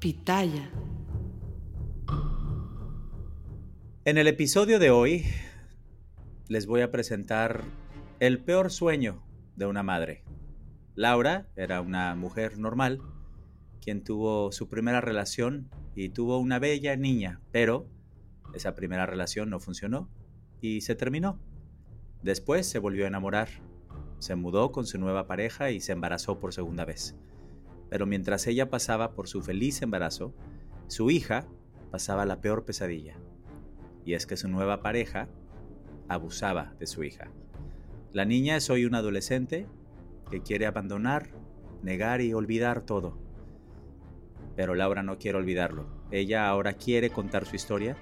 Pitaya. En el episodio de hoy les voy a presentar el peor sueño de una madre. Laura era una mujer normal, quien tuvo su primera relación y tuvo una bella niña, pero esa primera relación no funcionó y se terminó. Después se volvió a enamorar, se mudó con su nueva pareja y se embarazó por segunda vez. Pero mientras ella pasaba por su feliz embarazo, su hija pasaba la peor pesadilla. Y es que su nueva pareja abusaba de su hija. La niña es hoy una adolescente que quiere abandonar, negar y olvidar todo. Pero Laura no quiere olvidarlo. Ella ahora quiere contar su historia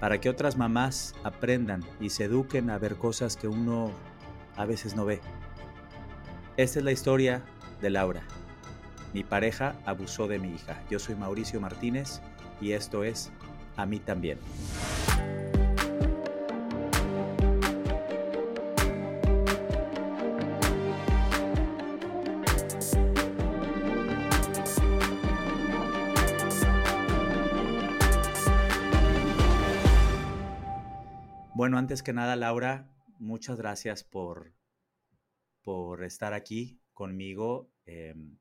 para que otras mamás aprendan y se eduquen a ver cosas que uno a veces no ve. Esta es la historia de Laura. Mi pareja abusó de mi hija. Yo soy Mauricio Martínez y esto es A mí también. Bueno, antes que nada, Laura, muchas gracias por, por estar aquí conmigo. Em,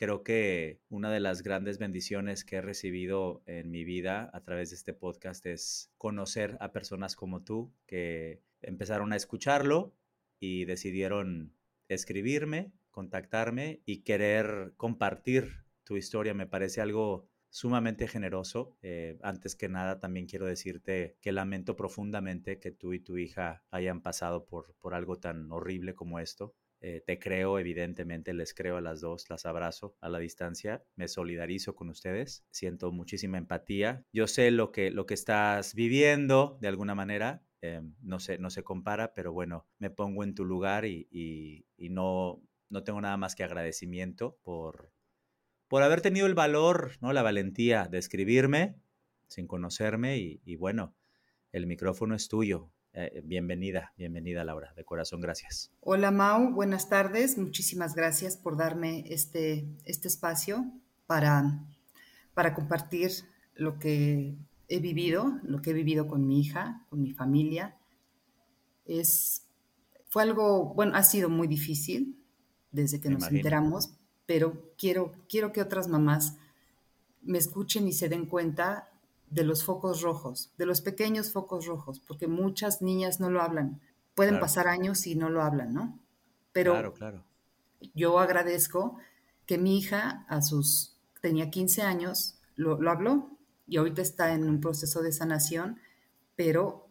creo que una de las grandes bendiciones que he recibido en mi vida a través de este podcast es conocer a personas como tú que empezaron a escucharlo y decidieron escribirme, contactarme y querer compartir tu historia. Me parece algo sumamente generoso. Eh, antes que nada, también quiero decirte que lamento profundamente que tú y tu hija hayan pasado por, por algo tan horrible como esto. Eh, te creo, evidentemente, les creo a las dos, las abrazo a la distancia, me solidarizo con ustedes, siento muchísima empatía. Yo sé lo que, lo que estás viviendo de alguna manera, eh, no, sé, no se compara, pero bueno, me pongo en tu lugar y, y no, no tengo nada más que agradecimiento por, por haber tenido el valor, ¿no? la valentía de escribirme sin conocerme y, bueno, el micrófono es tuyo. Eh, bienvenida, bienvenida Laura, de corazón gracias. Hola Mau, buenas tardes, muchísimas gracias por darme este, este espacio para, para compartir lo que he vivido, lo que he vivido con mi hija, con mi familia. Es, fue algo, bueno, ha sido muy difícil desde que nos enteramos, pero quiero, quiero que otras mamás me escuchen y se den cuenta de los focos rojos, de los pequeños focos rojos, porque muchas niñas no lo hablan. Pueden pasar años y no lo hablan, ¿no? Pero claro, claro. yo agradezco que mi hija a sus, tenía 15 años, lo, lo habló y ahorita está en un proceso de sanación, pero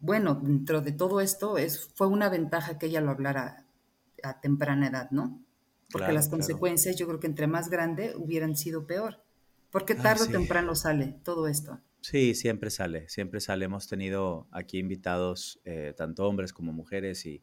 bueno, dentro de todo esto es, fue una ventaja que ella lo hablara a temprana edad, ¿no? porque las consecuencias yo creo que entre más grande hubieran sido peor. Porque tarde o temprano sale todo esto. Sí, siempre sale, siempre sale. Hemos tenido aquí invitados, eh, tanto hombres como mujeres, y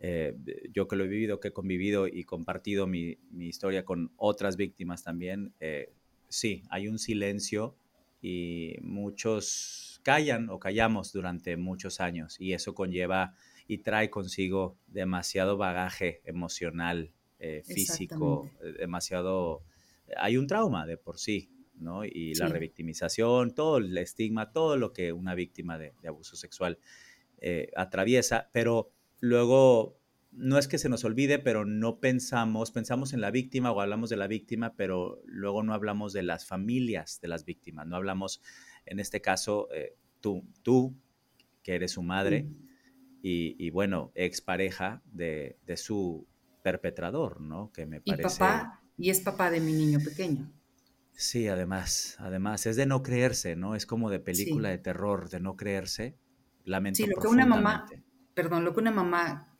eh, yo que lo he vivido, que he convivido y compartido mi, mi historia con otras víctimas también, eh, sí, hay un silencio y muchos callan o callamos durante muchos años y eso conlleva y trae consigo demasiado bagaje emocional eh, físico, demasiado... Hay un trauma de por sí, ¿no? Y la revictimización, todo el estigma, todo lo que una víctima de, abuso sexual eh, atraviesa, pero luego no es que se nos olvide, pero no pensamos, pensamos en la víctima o hablamos de la víctima, pero luego no hablamos de las familias de las víctimas, no hablamos, en este caso, tú, tú, que eres su madre, y, y, bueno, expareja de, de, su perpetrador, ¿no? Que me parece... Y papá, y es papá de mi niño pequeño. Sí, además, además, es de no creerse, ¿no? Es como de película de terror, de no creerse. Lamento Sí, lo que una mamá, perdón, lo que una mamá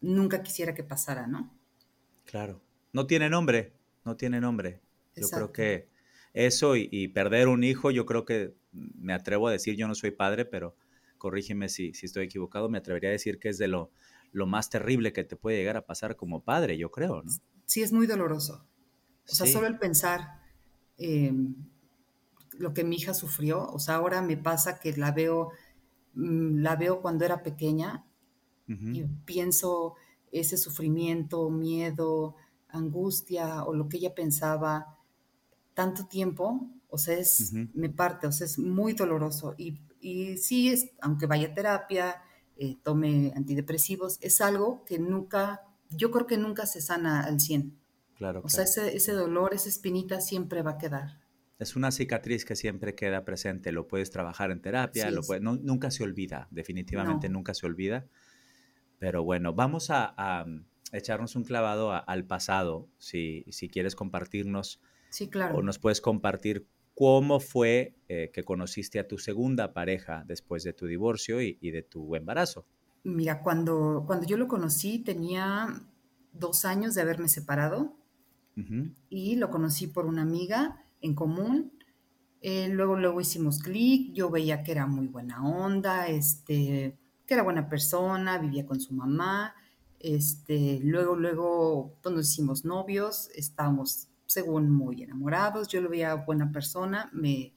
nunca quisiera que pasara, ¿no? Claro. No tiene nombre, no tiene nombre. Yo creo que eso y, y, perder un hijo, yo creo que me atrevo a decir, yo no soy padre, pero corrígeme si, si estoy equivocado, me atrevería a decir que es de lo lo más terrible que te puede llegar a pasar como padre, yo creo, ¿no? Sí, es muy doloroso. O sea, solo el pensar em, lo que mi hija sufrió, o sea, ahora me pasa que la veo, mm, la veo cuando era pequeña y pienso ese sufrimiento, miedo, angustia o lo que ella pensaba tanto tiempo, o sea, es, me parte, o sea, es muy doloroso. Y, y sí, es, aunque vaya a terapia, eh, tome antidepresivos, es algo que nunca, yo creo que nunca se sana al 100. Claro. O sea, ese, ese dolor, esa espinita siempre va a quedar. Es una cicatriz que siempre queda presente, lo puedes trabajar en terapia, lo puedes, nunca se olvida, definitivamente nunca se olvida. Pero bueno, vamos a, echarnos un clavado al pasado, si, si quieres compartirnos. Sí, claro. O nos puedes compartir cómo fue eh, que conociste a tu segunda pareja después de tu divorcio y, de tu embarazo. Mira, cuando, cuando yo lo conocí tenía dos años de haberme separado y lo conocí por una amiga en común. Eh, luego, luego hicimos clic, yo veía que era muy buena onda, este, que era buena persona, vivía con su mamá. Este, luego, luego, cuando hicimos novios, estábamos según muy enamorados, yo lo veía buena persona, me,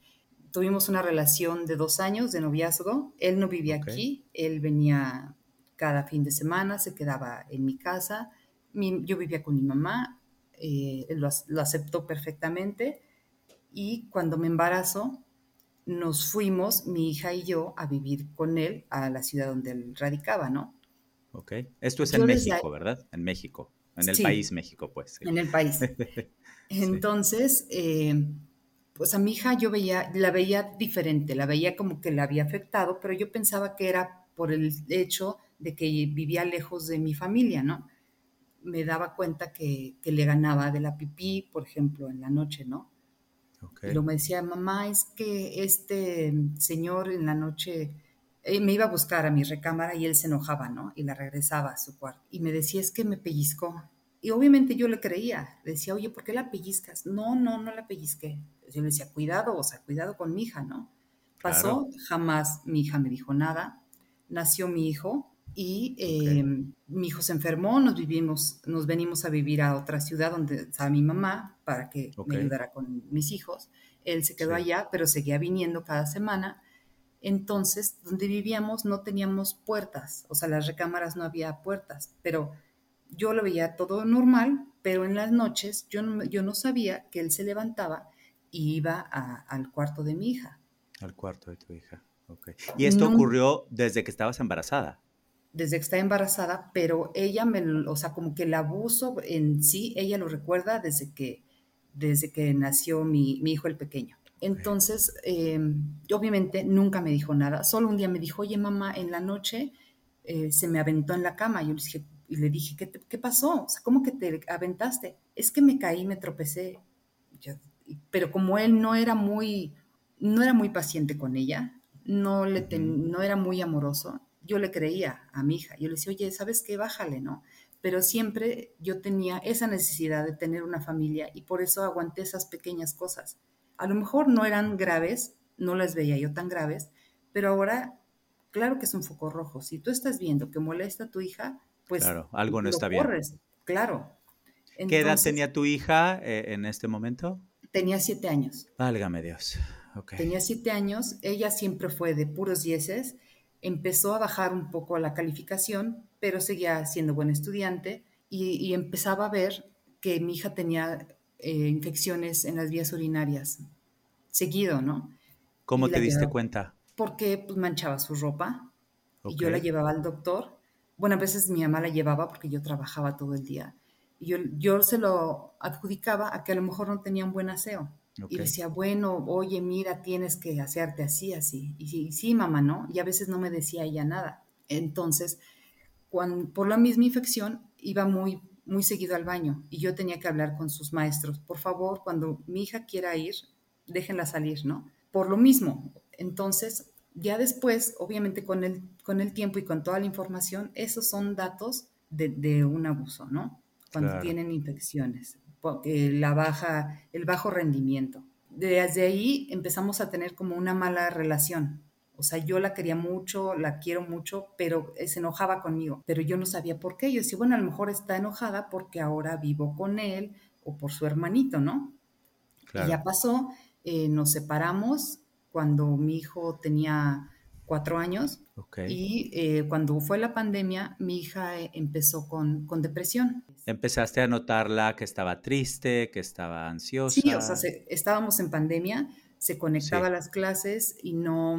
tuvimos una relación de dos años de noviazgo, él no vivía aquí, él venía cada fin de semana, se quedaba en mi casa, yo vivía con mi mamá, eh, él lo, aceptó perfectamente y cuando me embarazo, nos fuimos, mi hija y yo, a vivir con él a la ciudad donde él radicaba, ¿no? Ok. Esto es en México, ¿verdad? En México. En el país México, pues. En el país. Entonces, eh, pues a mi hija yo veía, la veía diferente, la veía como que la había afectado, pero yo pensaba que era por el hecho de que vivía lejos de mi familia, ¿no? Me daba cuenta que, le ganaba de la pipí, por ejemplo, en la noche, ¿no? Y luego me decía, mamá, es que este señor en la noche eh, me iba a buscar a mi recámara y él se enojaba, ¿no? Y la regresaba a su cuarto. Y me decía, es que me pellizcó. Y obviamente yo le creía. Decía, oye, ¿por qué la pellizcas? No, no, no la pellizqué. Yo le decía, cuidado, o sea, cuidado con mi hija, ¿no? Pasó, jamás mi hija me dijo nada. Nació mi hijo y em, mi hijo se enfermó, nos vivimos, nos venimos a vivir a otra ciudad donde estaba mi mamá para que me ayudara con mis hijos. Él se quedó allá, pero seguía viniendo cada semana. Entonces, donde vivíamos no teníamos puertas, o sea, las recámaras no había puertas, pero yo lo veía todo normal, pero en las noches yo no, yo no sabía que él se levantaba y iba al cuarto de mi hija. Al cuarto de tu hija, ok. ¿Y esto ocurrió desde que estabas embarazada? Desde que estaba embarazada, pero ella me, o sea, como que el abuso en sí, ella lo recuerda desde que, desde que nació mi, hijo el pequeño. Entonces, eh, obviamente nunca me dijo nada, solo un día me dijo, oye mamá, en la noche eh, se me aventó en la cama. Yo le dije, y le dije, ¿qué, ¿qué, pasó? O sea, ¿cómo que te aventaste? Es que me caí, me tropecé. Pero como él no era muy, no era muy paciente con ella, no, le no era muy amoroso, yo le creía a mi hija. Yo le decía, oye, ¿sabes qué? Bájale, ¿no? Pero siempre yo tenía esa necesidad de tener una familia y por eso aguanté esas pequeñas cosas. A lo mejor no eran graves, no las veía yo tan graves, pero ahora, claro que es un foco rojo. Si tú estás viendo que molesta a tu hija, pues claro, algo no está bien. Claro. ¿Qué edad tenía tu hija eh, en este momento? Tenía siete años. Válgame Dios. Tenía siete años, ella siempre fue de puros dieces, empezó a bajar un poco la calificación, pero seguía siendo buen estudiante y, empezaba a ver que mi hija tenía eh, infecciones en las vías urinarias, seguido, ¿no? ¿Cómo te diste cuenta? Porque pues, manchaba su ropa y yo la llevaba al doctor bueno, a veces mi mamá la llevaba porque yo trabajaba todo el día. Yo, yo se lo adjudicaba a que a lo mejor no tenía un buen aseo. Y decía, bueno, oye, mira, tienes que hacerte así, así. Y sí, sí, mamá, ¿no? Y a veces no me decía ella nada. Entonces, cuando, por la misma infección, iba muy, muy seguido al baño y yo tenía que hablar con sus maestros. Por favor, cuando mi hija quiera ir, déjenla salir, ¿no? Por lo mismo. Entonces, ya después, obviamente con el, con el tiempo y con toda la información, esos son datos de, un abuso, ¿no? Cuando tienen infecciones, porque la baja, el bajo rendimiento. Desde ahí empezamos a tener como una mala relación. O sea, yo la quería mucho, la quiero mucho, pero se enojaba conmigo. Pero yo no sabía por qué. Yo decía, bueno, a lo mejor está enojada porque ahora vivo con él o por su hermanito, ¿no? Y ya pasó, eh, nos separamos cuando mi hijo tenía cuatro años. Y eh, cuando fue la pandemia, mi hija eh, empezó con, con, depresión. ¿Empezaste a notarla que estaba triste, que estaba ansiosa? Sí, o sea, estábamos en pandemia, se conectaba a las clases y no,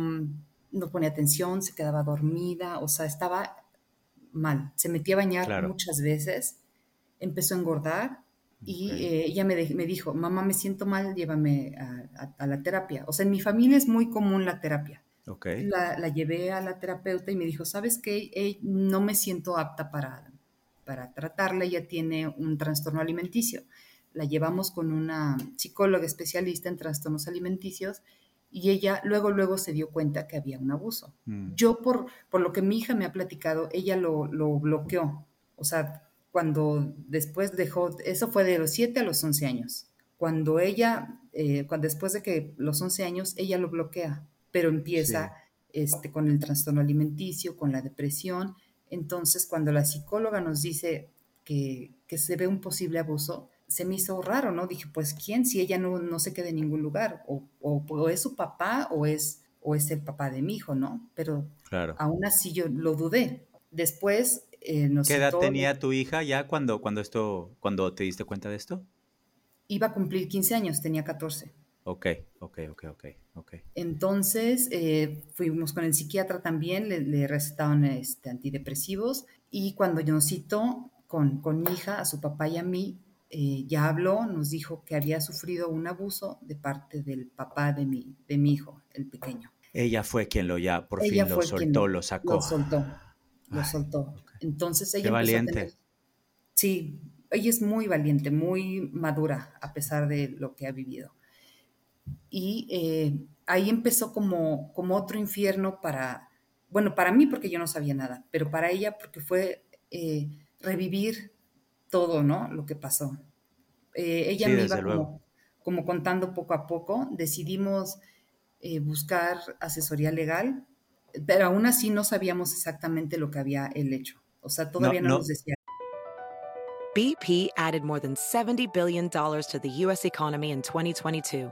no ponía atención, se quedaba dormida, o sea, estaba mal. Se metía a bañar muchas veces, empezó a engordar y eh, ella me, me, dijo, mamá, me siento mal, llévame a, la terapia. O sea, en mi familia es muy común la terapia. La, llevé a la terapeuta y me dijo, ¿sabes qué? no me siento apta para, para tratarla, ella tiene un trastorno alimenticio. La llevamos con una psicóloga especialista en trastornos alimenticios y ella luego, luego se dio cuenta que había un abuso. Mm. Yo, por, por lo que mi hija me ha platicado, ella lo, lo bloqueó. O sea, cuando después dejó, eso fue de los 7 a los 11 años. Cuando ella, eh, cuando después de que los 11 años, ella lo bloquea pero empieza este, con el trastorno alimenticio, con la depresión. Entonces, cuando la psicóloga nos dice que, que, se ve un posible abuso, se me hizo raro, ¿no? Dije, pues, ¿quién? Si ella no, no se queda en ningún lugar, o, o, es su papá o es, o es el papá de mi hijo, ¿no? Pero claro. aún así yo lo dudé. Después eh, nos ¿Qué edad tenía tu hija ya cuando, cuando, esto, cuando te diste cuenta de esto? Iba a cumplir 15 años, tenía 14. Ok, ok, ok, ok. okay. Entonces eh, fuimos con el psiquiatra también, le, recetaron este, antidepresivos y cuando yo citó con, con mi hija, a su papá y a mí, eh, ya habló, nos dijo que había sufrido un abuso de parte del papá de mi, de mi hijo, el pequeño. Ella fue quien lo ya, por fin lo soltó, lo sacó. Lo soltó, lo soltó. Entonces ella... Qué valiente. sí, ella es muy valiente, muy madura a pesar de lo que ha vivido. Y eh, ahí empezó como, como otro infierno para, bueno, para mí porque yo no sabía nada, pero para ella porque fue eh, revivir todo, ¿no? Lo que pasó. Eh, ella me iba como, como, contando poco a poco, decidimos buscar asesoría legal, pero aún así no sabíamos exactamente lo que había el hecho. O sea, todavía no, no nos decía. BP added more than $70 billion to the U.S. economy in 2022.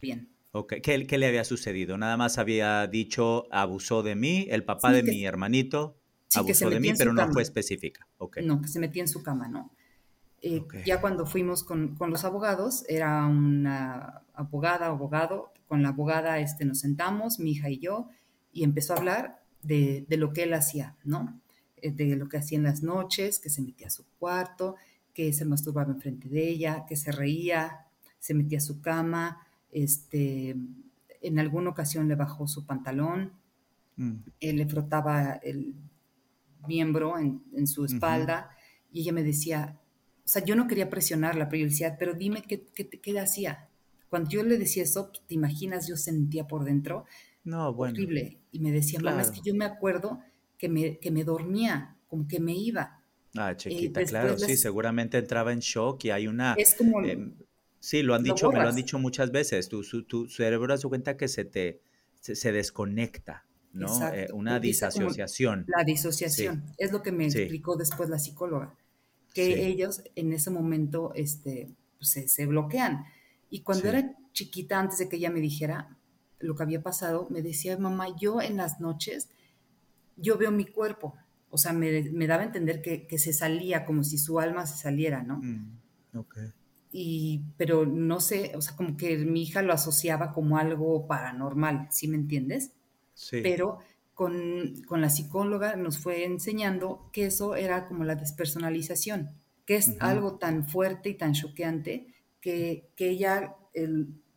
bien. Ok, ¿Qué, ¿Qué, le había sucedido? Nada más había dicho, abusó de mí, el papá de mi hermanito abusó de mí, pero no fue específica. Okay. No, que se metía en su cama, no. Eh, ya cuando fuimos con, con, los abogados, era una abogada, abogado, con la abogada este, nos sentamos, mi hija y yo, y empezó a hablar de, de lo que él hacía, ¿no? Eh, de lo que hacía en las noches, que se metía a su cuarto, que se masturbaba enfrente de ella, que se reía, se metía a su cama, este, en alguna ocasión le bajó su pantalón, mm. él le frotaba el miembro en, su espalda y ella me decía, o sea, yo no quería presionarla, pero yo decía, pero dime qué, qué, hacía. Cuando yo le decía eso, te imaginas, yo sentía por dentro no, bueno. horrible. Y me decía, mamá, es que yo me acuerdo que me, que me dormía, como que me iba. Ah, chiquita, claro, sí, seguramente entraba en shock y hay una... Es como... Em, Sí, lo han dicho, me lo han dicho muchas veces. Tu, tu, cerebro da cuenta que se te se, desconecta, ¿no? Eh, una disociación. La disociación, es lo que me explicó después la psicóloga, que ellos en ese momento este, pues, se, bloquean. Y cuando era chiquita, antes de que ella me dijera lo que había pasado, me decía, mamá, yo en las noches, yo veo mi cuerpo. O sea, me, me daba a entender que, que, se salía, como si su alma se saliera, ¿no? Mm, okay y, pero no sé, o sea, como que mi hija lo asociaba como algo paranormal, ¿sí me entiendes? Sí. Pero con, con, la psicóloga nos fue enseñando que eso era como la despersonalización, que es algo tan fuerte y tan choqueante que, que ella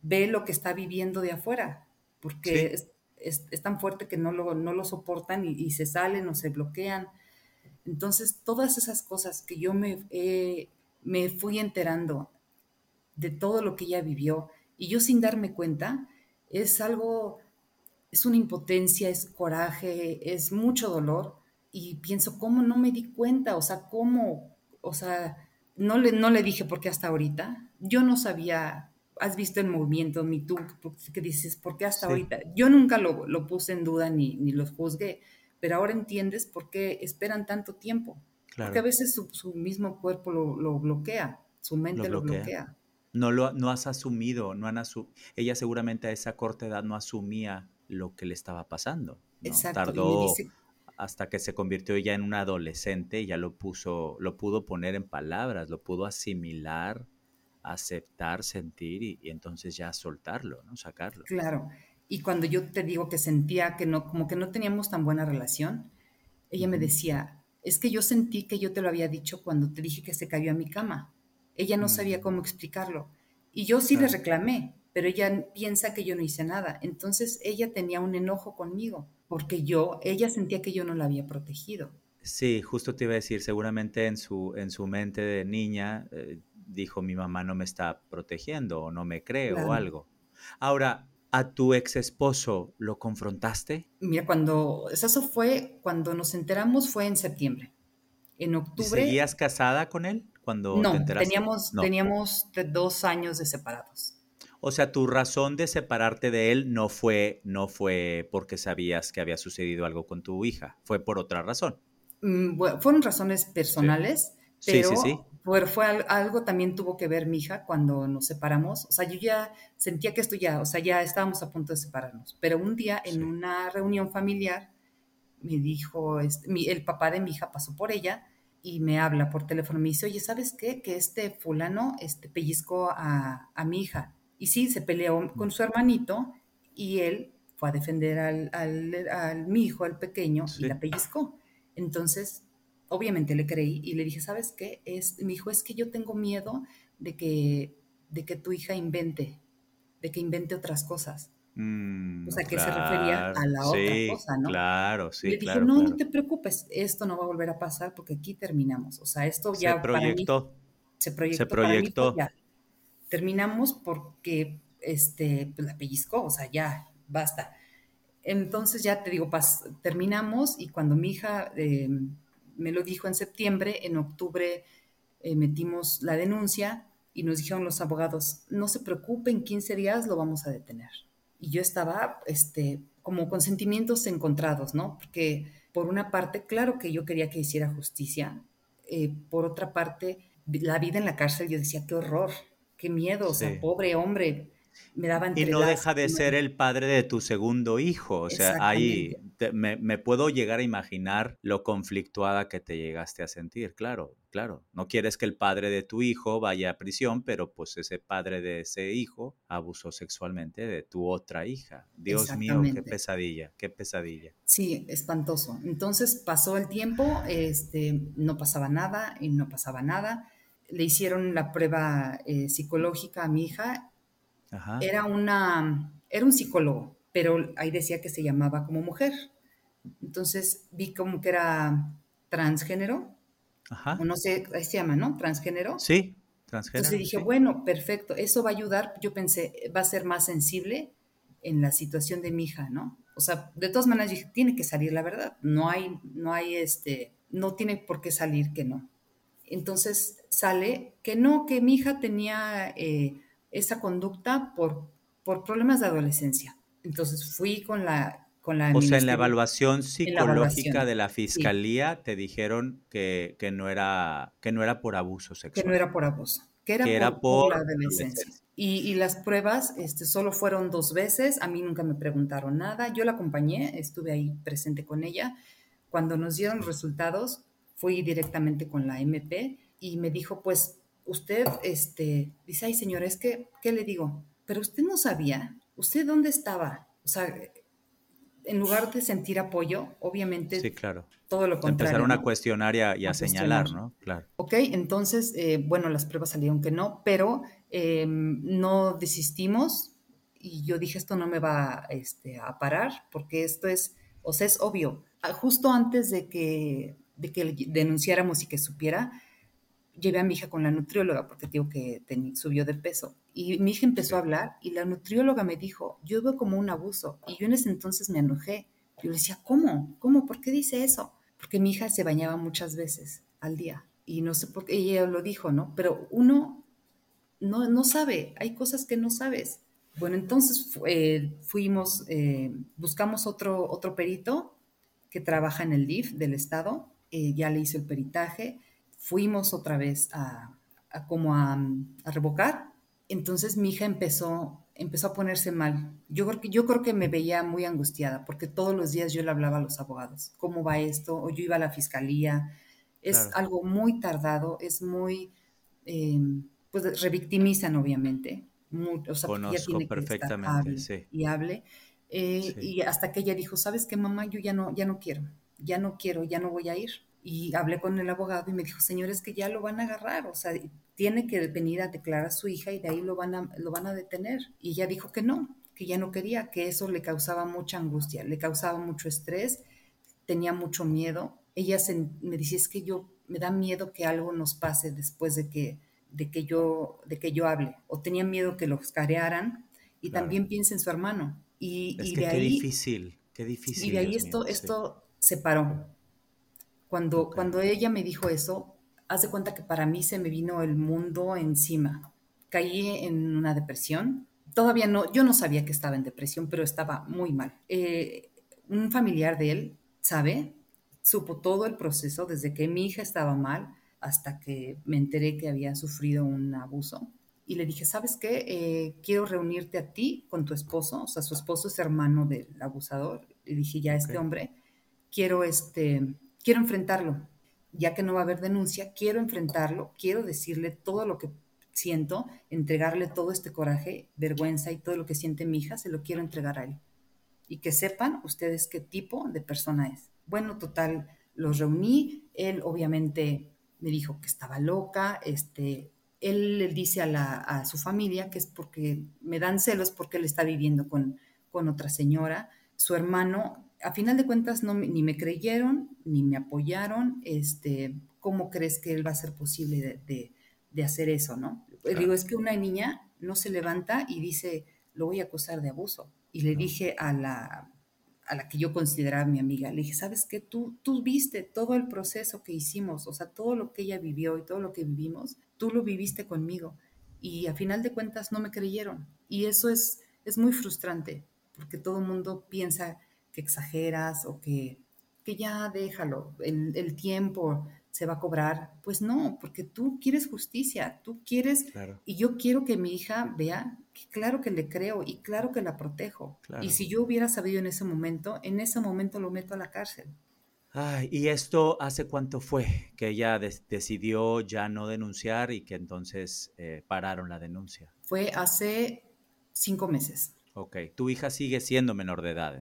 ve lo que está viviendo de afuera, porque es, es, tan fuerte que no lo, no lo soportan y, se salen o se bloquean. Entonces, todas esas cosas que yo me, me fui enterando de todo lo que ella vivió y yo sin darme cuenta, es algo es una impotencia, es coraje, es mucho dolor. Y pienso, ¿cómo no me di cuenta? O sea, ¿cómo? O sea, no le, no le dije por qué hasta ahorita. Yo no sabía, has visto el movimiento Me Too, que dices, ¿por qué hasta ahorita? Yo nunca lo, lo, puse en duda ni, ni los juzgué, pero ahora entiendes por qué esperan tanto tiempo. Porque a veces su, su mismo cuerpo lo, lo, bloquea, su mente lo bloquea. No lo no has asumido, no han ella seguramente a esa corta edad no asumía lo que le estaba pasando. Exacto. Tardó hasta que se convirtió ya en una adolescente, ya lo puso, lo pudo poner en palabras, lo pudo asimilar, aceptar, sentir y, entonces ya soltarlo, ¿no? Sacarlo. Claro. Y cuando yo te digo que sentía que no, como que no teníamos tan buena relación, ella me decía, es que yo sentí que yo te lo había dicho cuando te dije que se cayó a mi cama. Ella no sabía mm. cómo explicarlo. Y yo sí le reclamé, pero ella piensa que yo no hice nada. Entonces ella tenía un enojo conmigo, porque yo, ella sentía que yo no la había protegido. Sí, justo te iba a decir, seguramente en su, en su mente de niña eh, dijo, mi mamá no me está protegiendo o no me cree o algo. Ahora, ¿a tu ex esposo lo confrontaste? Mira, cuando, eso fue, cuando nos enteramos fue en septiembre. En octubre. ¿Seguías casada con él cuando no, Teníamos, no, teníamos dos años de separados. O sea, tu razón de separarte de él no fue, no fue porque sabías que había sucedido algo con tu hija, fue por otra razón. Mm, fueron razones personales, pero sí, sí, fue, fue, algo también tuvo que ver mi hija cuando nos separamos. O sea, yo ya sentía que esto ya, o sea, ya estábamos a punto de separarnos. Pero un día en una reunión familiar me dijo, este, el papá de mi hija pasó por ella y me habla por teléfono. Me dice, oye, ¿sabes qué? Que este fulano este, pellizcó a, a mi hija. Y sí, se peleó con su hermanito y él fue a defender al, al, mi hijo, al pequeño, y la pellizcó. Entonces, obviamente le creí y le dije, ¿sabes qué? Es, mi hijo, es que yo tengo miedo de que, de que tu hija invente, de que invente otras cosas. Mm, o sea, que se refería a la otra cosa, ¿no? Claro, sí. Y le dije, no, no te preocupes, esto no va a volver a pasar porque aquí terminamos. O sea, esto ya. Se proyectó. se proyectó. Se proyectó. Para terminamos porque este, pues, la pellizcó, o sea, ya, basta. Entonces ya te digo, terminamos y cuando mi hija eh, me lo dijo en septiembre, en octubre eh, metimos la denuncia y nos dijeron los abogados, no se preocupen, 15 días lo vamos a detener. Y yo estaba este, como con sentimientos encontrados, ¿no? Porque por una parte, claro que yo quería que hiciera justicia, eh, por otra parte, la vida en la cárcel, yo decía, qué horror, qué miedo, o sea, pobre hombre, me Y no deja de ser el padre de tu segundo hijo, o sea, ahí me, me, puedo llegar a imaginar lo conflictuada que te llegaste a sentir, claro, claro. No quieres que el padre de tu hijo vaya a prisión, pero pues ese padre de ese hijo abusó sexualmente de tu otra hija. Dios mío, qué pesadilla, qué pesadilla. Sí, espantoso. Entonces pasó el tiempo, este, no pasaba nada y no pasaba nada le hicieron la prueba eh, psicológica a mi hija. Era, una, era un psicólogo, pero ahí decía que se llamaba como mujer. Entonces vi como que era transgénero. Ajá. O no sé, ahí se llama, ¿no? Transgénero. Sí, transgénero. Entonces dije, bueno, perfecto, eso va a ayudar. Yo pensé, va a ser más sensible en la situación de mi hija, ¿no? O sea, de todas maneras dije, tiene que salir la verdad. No hay, no hay este, no tiene por qué salir que no. Entonces sale que no, que mi hija tenía eh, esa conducta por, por problemas de adolescencia. Entonces fui con la... Con la o sea, en la evaluación psicológica de la fiscalía te dijeron que, no era, que no era por abuso sexual. Que no era por abuso, que era, por, la adolescencia. Y, las pruebas este, solo fueron dos veces, a mí nunca me preguntaron nada, yo la acompañé, estuve ahí presente con ella. Cuando nos dieron resultados, fui directamente con la MP y me dijo, pues usted, este, dice, ay señora, es que, ¿qué le digo? Pero usted no sabía, ¿usted dónde estaba? O sea, en lugar de sentir apoyo, obviamente sí, claro. todo lo contrario. Empezaron a cuestionar y a, señalar, ¿no? Claro. Ok, entonces, eh, bueno, las pruebas salieron que no, pero em, no desistimos y yo dije, esto no me va este, a parar porque esto es, o sea, es obvio. Ah, justo antes de que, de que denunciáramos y que supiera, llevé a mi hija con la nutrióloga porque digo que subió de peso. Y mi hija empezó a hablar y la nutrióloga me dijo, yo veo como un abuso. Y yo en ese entonces me enojé. Yo le decía, ¿cómo? ¿Cómo? ¿Por qué dice eso? Porque mi hija se bañaba muchas veces al día. Y no sé por qué ella lo dijo, ¿no? Pero uno no, no sabe, hay cosas que no sabes. Bueno, entonces eh, fuimos, eh, buscamos otro, otro perito que trabaja en el DIF del Estado, eh, ya le hizo el peritaje fuimos otra vez a, como a, revocar. Entonces mi hija empezó, empezó a ponerse mal. Yo creo, que, yo creo que me veía muy angustiada porque todos los días yo le hablaba a los abogados, ¿cómo va esto? O yo iba a la fiscalía. Es algo muy tardado, es muy, eh, pues revictimizan obviamente. o sea, Conozco perfectamente, sí. Y hable. Eh, y hasta que ella dijo, ¿sabes qué, mamá? Yo ya no, ya no quiero, ya no quiero, ya no voy a ir y hablé con el abogado y me dijo, señores, que ya lo van a agarrar, o sea, tiene que venir a declarar a su hija y de ahí lo van a, lo van a detener. Y ella dijo que no, que ya no quería, que eso le causaba mucha angustia, le causaba mucho estrés, tenía mucho miedo. Ella me dice, es que yo, me da miedo que algo nos pase después de que, de que, yo, de que yo hable, o tenía miedo que los carearan y también piensa en su hermano. Y, es y que de qué ahí, difícil, qué difícil. Y de ahí esto, esto se paró cuando, cuando ella me dijo eso, haz de cuenta que para mí se me vino el mundo encima. Caí en una depresión. Todavía no, yo no sabía que estaba en depresión, pero estaba muy mal. Eh, un familiar de él sabe, supo todo el proceso desde que mi hija estaba mal hasta que me enteré que había sufrido un abuso. Y le dije, ¿sabes qué? Eh, quiero reunirte a ti con tu esposo, o sea, su esposo es hermano del abusador. Le dije, ya este hombre, quiero este, quiero enfrentarlo. Ya que no va a haber denuncia, quiero enfrentarlo, quiero decirle todo lo que siento, entregarle todo este coraje, vergüenza y todo lo que siente mi hija, se lo quiero entregar a él. Y que sepan ustedes qué tipo de persona es. Bueno, total, los reuní, él obviamente me dijo que estaba loca, este, él le dice a, su familia que es porque me dan celos porque él está viviendo con, con otra señora. Su hermano a final de cuentas no, ni me creyeron, ni me apoyaron, este, ¿cómo crees que él va a ser posible de, hacer eso, no? Digo, es que una niña no se levanta y dice, lo voy a acusar de abuso. Y le dije a la, a la que yo consideraba mi amiga, le dije, ¿sabes qué? Tú, tú viste todo el proceso que hicimos, o sea, todo lo que ella vivió y todo lo que vivimos, tú lo viviste conmigo. Y a final de cuentas no me creyeron. Y eso es, es muy frustrante, porque todo el mundo piensa que exageras o que, que ya déjalo, el, el, tiempo se va a cobrar. Pues no, porque tú quieres justicia, tú quieres, y yo quiero que mi hija vea que claro que le creo y claro que la protejo. Y si yo hubiera sabido en ese momento, en ese momento lo meto a la cárcel. Ay, ¿Y esto hace cuánto fue que ella decidió ya no denunciar y que entonces eh, pararon la denuncia? Fue hace cinco meses. Ok, tu hija sigue siendo menor de edad.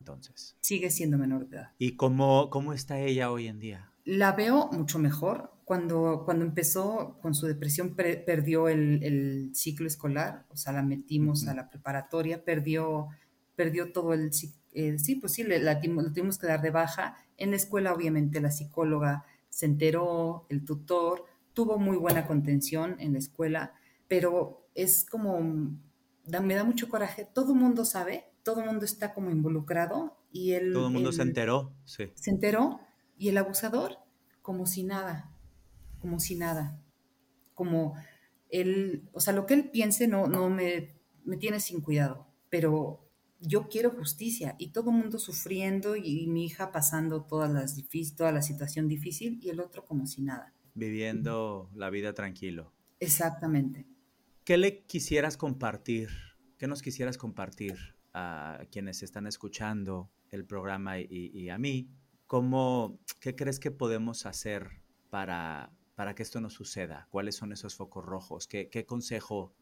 entonces. Sigue siendo menor de edad. ¿Y cómo, cómo está ella hoy en día? La veo mucho mejor. Cuando, cuando empezó con su depresión, perdió el, ciclo escolar, o sea, la metimos a la preparatoria, perdió perdió todo el... Eh, sí, pues sí, le, la, tuvimos que dar de baja. En la escuela, obviamente, la psicóloga se enteró, el tutor, tuvo muy buena contención en la escuela, pero es como, me da mucho coraje, todo el mundo sabe, todo el mundo está como involucrado y él... Todo el mundo se enteró, sí. Se enteró y el abusador como si nada, como si nada, como él, o sea, lo que él piense no, no me, me tiene sin cuidado, pero yo quiero justicia y todo el mundo sufriendo y, mi hija pasando todas las toda la situación difícil y el otro como si nada. Viviendo la vida tranquilo. Exactamente. ¿Qué le quisieras compartir? ¿Qué nos quisieras compartir a quienes están escuchando el programa y, a mí? ¿Cómo, ¿Qué crees que podemos hacer para, para que esto no suceda? ¿Cuáles son esos focos rojos? ¿Qué, qué consejo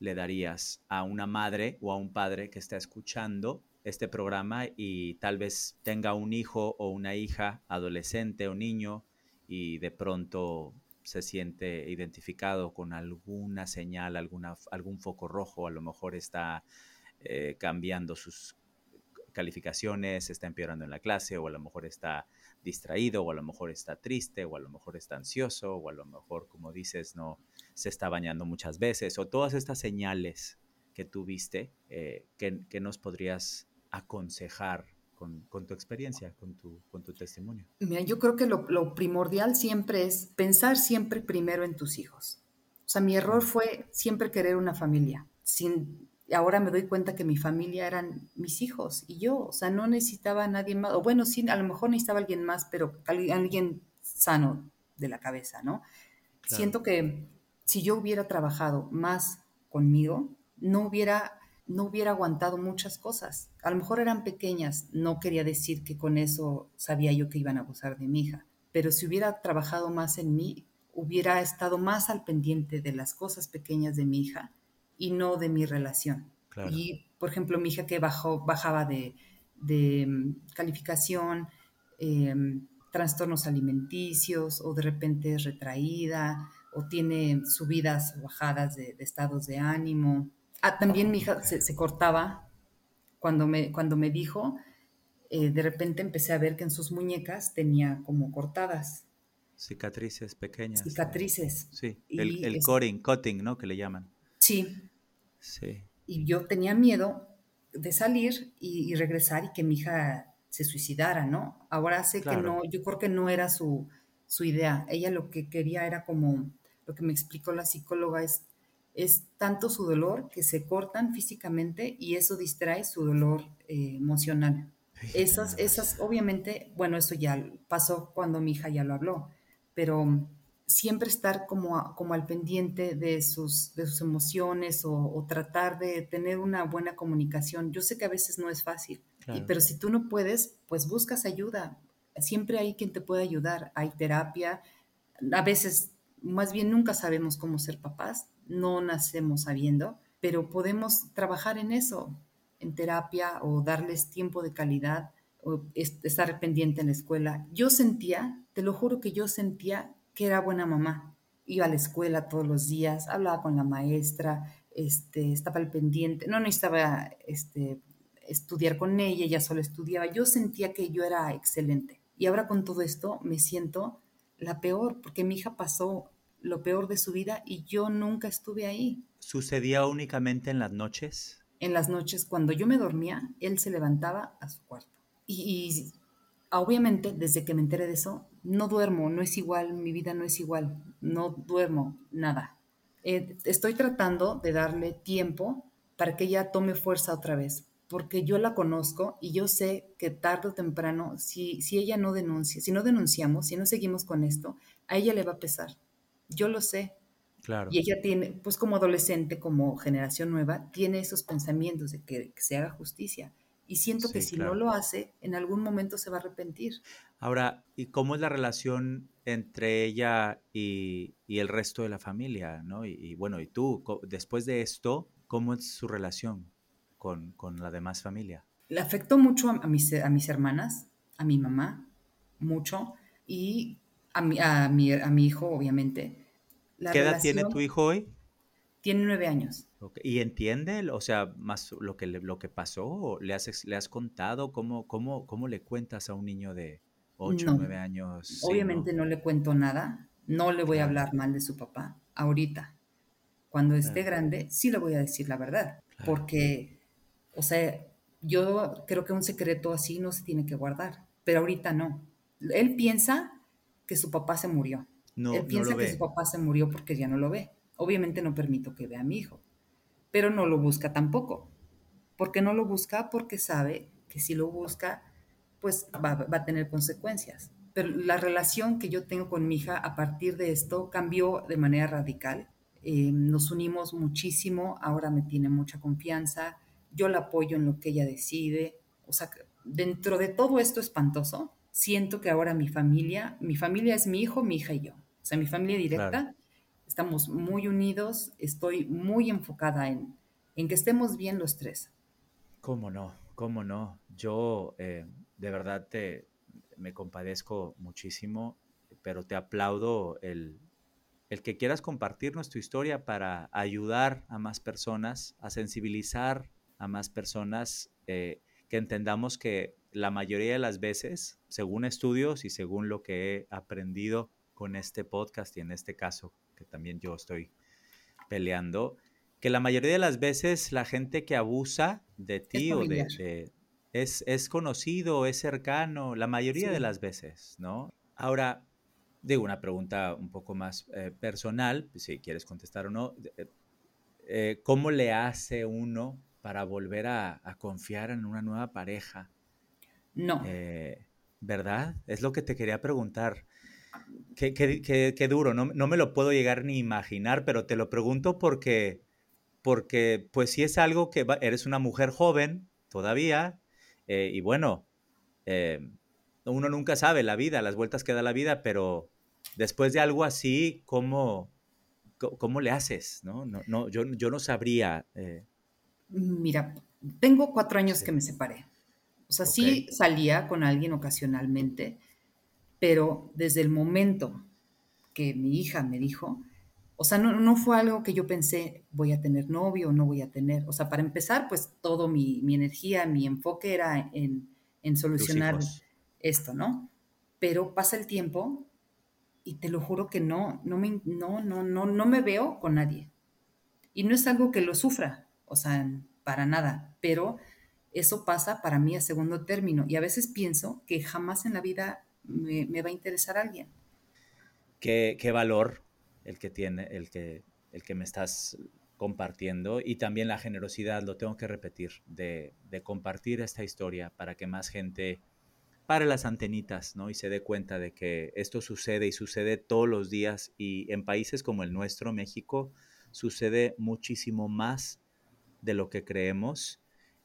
le darías a una madre o a un padre que está escuchando este programa y tal vez tenga un hijo o una hija, adolescente o niño, y de pronto se siente identificado con alguna señal, alguna, algún foco rojo, a lo mejor está eh, cambiando sus calificaciones, está empeorando en la clase, o a lo mejor está distraído, o a lo mejor está triste, o a lo mejor está ansioso, o a lo mejor, como dices, no se está bañando muchas veces, o todas estas señales que tú viste, eh, que, nos podrías aconsejar con, tu experiencia, con tu, con tu testimonio? Mira, yo creo que lo, lo, primordial siempre es pensar siempre primero en tus hijos. O sea, mi error fue siempre querer una familia, sin ahora me doy cuenta que mi familia eran mis hijos y yo, o sea, no necesitaba a nadie más, o bueno, sí, a lo mejor necesitaba a alguien más, pero alguien sano de la cabeza, ¿no? Siento que si yo hubiera trabajado más conmigo, no hubiera, no hubiera aguantado muchas cosas. A lo mejor eran pequeñas, no quería decir que con eso sabía yo que iban a abusar de mi hija, pero si hubiera trabajado más en mí, hubiera estado más al pendiente de las cosas pequeñas de mi hija y no de mi relación. Y, por ejemplo, mi hija que bajó, bajaba de, mm, calificación, em, trastornos alimenticios, o de repente es retraída, o tiene subidas o bajadas de, estados de ánimo. Ah, también mi hija se, cortaba cuando me, cuando me dijo, eh, de repente empecé a ver que en sus muñecas tenía como cortadas. Cicatrices pequeñas. Cicatrices. Sí, el, el cutting, ¿no? Que le llaman. Sí, y yo tenía miedo de salir y, regresar y que mi hija se suicidara, ¿no? Ahora sé que no, yo creo que no era su, su idea. Ella lo que quería era como, lo que me explicó la psicóloga es, es tanto su dolor que se cortan físicamente y eso distrae su dolor eh, emocional. Esas, esas, obviamente, bueno, eso ya pasó cuando mi hija ya lo habló, pero siempre estar como, como al pendiente de sus, de sus emociones o, tratar de tener una buena comunicación. Yo sé que a veces no es fácil, pero si tú no puedes, pues buscas ayuda. Siempre hay quien te puede ayudar. Hay terapia. A veces, más bien, nunca sabemos cómo ser papás. No nacemos sabiendo, pero podemos trabajar en eso, en terapia o darles tiempo de calidad o estar pendiente en la escuela. Yo sentía, te lo juro que yo sentía que era buena mamá. Iba a la escuela todos los días, hablaba con la maestra, este, estaba al pendiente, no necesitaba este, estudiar con ella, ella solo estudiaba. Yo sentía que yo era excelente. Y ahora con todo esto me siento la peor, porque mi hija pasó lo peor de su vida y yo nunca estuve ahí. ¿Sucedía únicamente en las noches? En las noches, cuando yo me dormía, él se levantaba a su cuarto. Y, y obviamente, desde que me enteré de eso, no duermo, no es igual, mi vida no es igual, no duermo, nada. Eh, estoy tratando de darle tiempo para que ella tome fuerza otra vez, porque yo la conozco y yo sé que tarde o temprano, si, si ella no denuncia, si no denunciamos, si no seguimos con esto, a ella le va a pesar. Yo lo sé. Claro. Y ella tiene, pues como adolescente, como generación nueva, tiene esos pensamientos de que, se haga justicia. Y siento que si no lo hace, en algún momento se va a arrepentir. Ahora, ¿y cómo es la relación entre ella y, el resto de la familia? ¿no? Y, bueno, y tú, después de esto, ¿cómo es su relación con, la demás familia? Le afectó mucho a, mis, a mis hermanas, a mi mamá, mucho, y a mi, a mi, hijo, obviamente. ¿Qué edad tiene tu hijo hoy? Tiene nueve años. ¿Y entiende, o sea, más lo que, lo que pasó? ¿Le has, ¿Le has contado? ¿Cómo, cómo, ¿Cómo le cuentas a un niño de 8 o 9 años? Obviamente no. le cuento nada, no le voy a hablar mal de su papá ahorita. Cuando esté grande, sí le voy a decir la verdad, porque, o sea, yo creo que un secreto así no se tiene que guardar, pero ahorita no. Él piensa que su papá se murió. No, Él piensa que su papá se murió porque ya no lo ve. Obviamente no permito que vea a mi hijo pero no lo busca tampoco. ¿Por qué no lo busca? Porque sabe que si lo busca, pues va, a tener consecuencias. Pero la relación que yo tengo con mi hija a partir de esto cambió de manera radical. Eh, nos unimos muchísimo, ahora me tiene mucha confianza, yo la apoyo en lo que ella decide. O sea, dentro de todo esto espantoso, siento que ahora mi familia, mi familia es mi hijo, mi hija y yo. O sea, mi familia directa estamos muy unidos, estoy muy enfocada en, en que estemos bien los tres. ¿Cómo no? ¿Cómo no? Yo eh, de verdad te, me compadezco muchísimo, pero te aplaudo el, el que quieras compartirnos tu historia para ayudar a más personas, a sensibilizar a más personas, eh, que entendamos que la mayoría de las veces, según estudios y según lo que he aprendido con este podcast y en este caso que también yo estoy peleando, que la mayoría de las veces la gente que abusa de ti o de, es, es, conocido, es cercano, la mayoría de las veces, ¿no? Ahora, digo una pregunta un poco más eh, personal, si quieres contestar o no, eh, eh, ¿cómo le hace uno para volver a, confiar en una nueva pareja? No. ¿Verdad? Es lo que te quería preguntar. Qué, qué, duro, no, no, me lo puedo llegar ni imaginar, pero te lo pregunto porque, porque pues si es algo que eres una mujer joven todavía, eh, y bueno, eh, uno nunca sabe la vida, las vueltas que da la vida, pero después de algo así, ¿cómo, cómo le haces? No, no, no yo, yo no sabría. Eh. Mira, tengo cuatro años que me separé. O sea, sí salía con alguien ocasionalmente, pero desde el momento que mi hija me dijo, o sea, no, fue algo que yo pensé, voy a tener novio o no voy a tener. O sea, para empezar, pues todo mi, energía, mi enfoque era en, solucionar esto, ¿no? Pero pasa el tiempo y te lo juro que no, no me, no, no, no, no me veo con nadie. Y no es algo que lo sufra, o sea, para nada, pero eso pasa para mí a segundo término. Y a veces pienso que jamás en la vida me, va a interesar alguien. Qué, qué, valor el que tiene, el que, el que me estás compartiendo y también la generosidad, lo tengo que repetir, de, de, compartir esta historia para que más gente pare las antenitas, ¿no? Y se dé cuenta de que esto sucede y sucede todos los días y en países como el nuestro, México, sucede muchísimo más de lo que creemos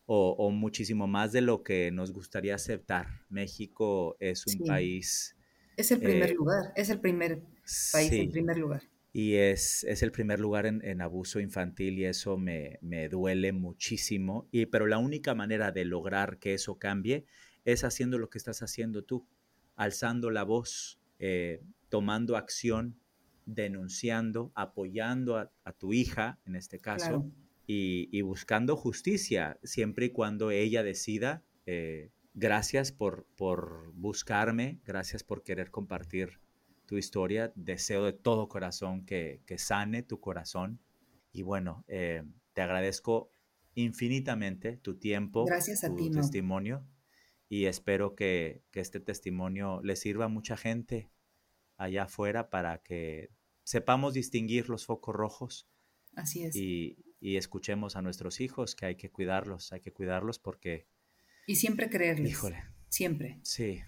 o, muchísimo más de lo que nos gustaría aceptar. México es un país... Es el primer eh, lugar, es el primer país en primer lugar. Y es, es el primer lugar en, abuso infantil y eso me, me, duele muchísimo. Y, pero la única manera de lograr que eso cambie es haciendo lo que estás haciendo tú, alzando la voz, eh, tomando acción, denunciando, apoyando a, tu hija, en este caso y, buscando justicia, siempre y cuando ella decida, eh, gracias por, por buscarme, gracias por querer compartir tu historia, deseo de todo corazón que, que sane tu corazón y bueno, eh, te agradezco infinitamente tu tiempo, gracias a tu testimonio y espero que, que este testimonio le sirva a mucha gente allá afuera para que sepamos distinguir los focos rojos. Así es. Y, y escuchemos a nuestros hijos, que hay que cuidarlos, hay que cuidarlos porque... Y siempre creerles. Híjole. Siempre. Sí.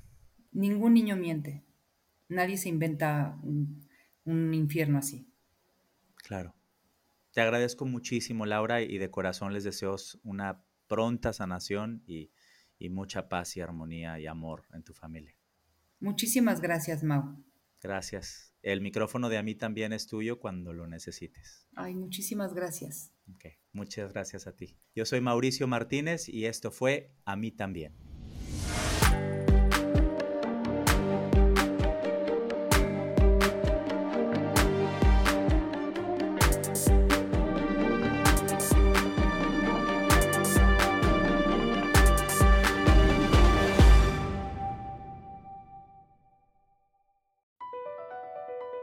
Ningún niño miente. Nadie se inventa un, infierno así. Claro. Te agradezco muchísimo, Laura, y de corazón les deseo una pronta sanación y, y mucha paz y armonía y amor en tu familia. Muchísimas gracias, Mau. Gracias. El micrófono de a mí también es tuyo cuando lo necesites. Ay, muchísimas gracias. muchas gracias a ti. Yo soy Mauricio Martínez y esto fue A mí también.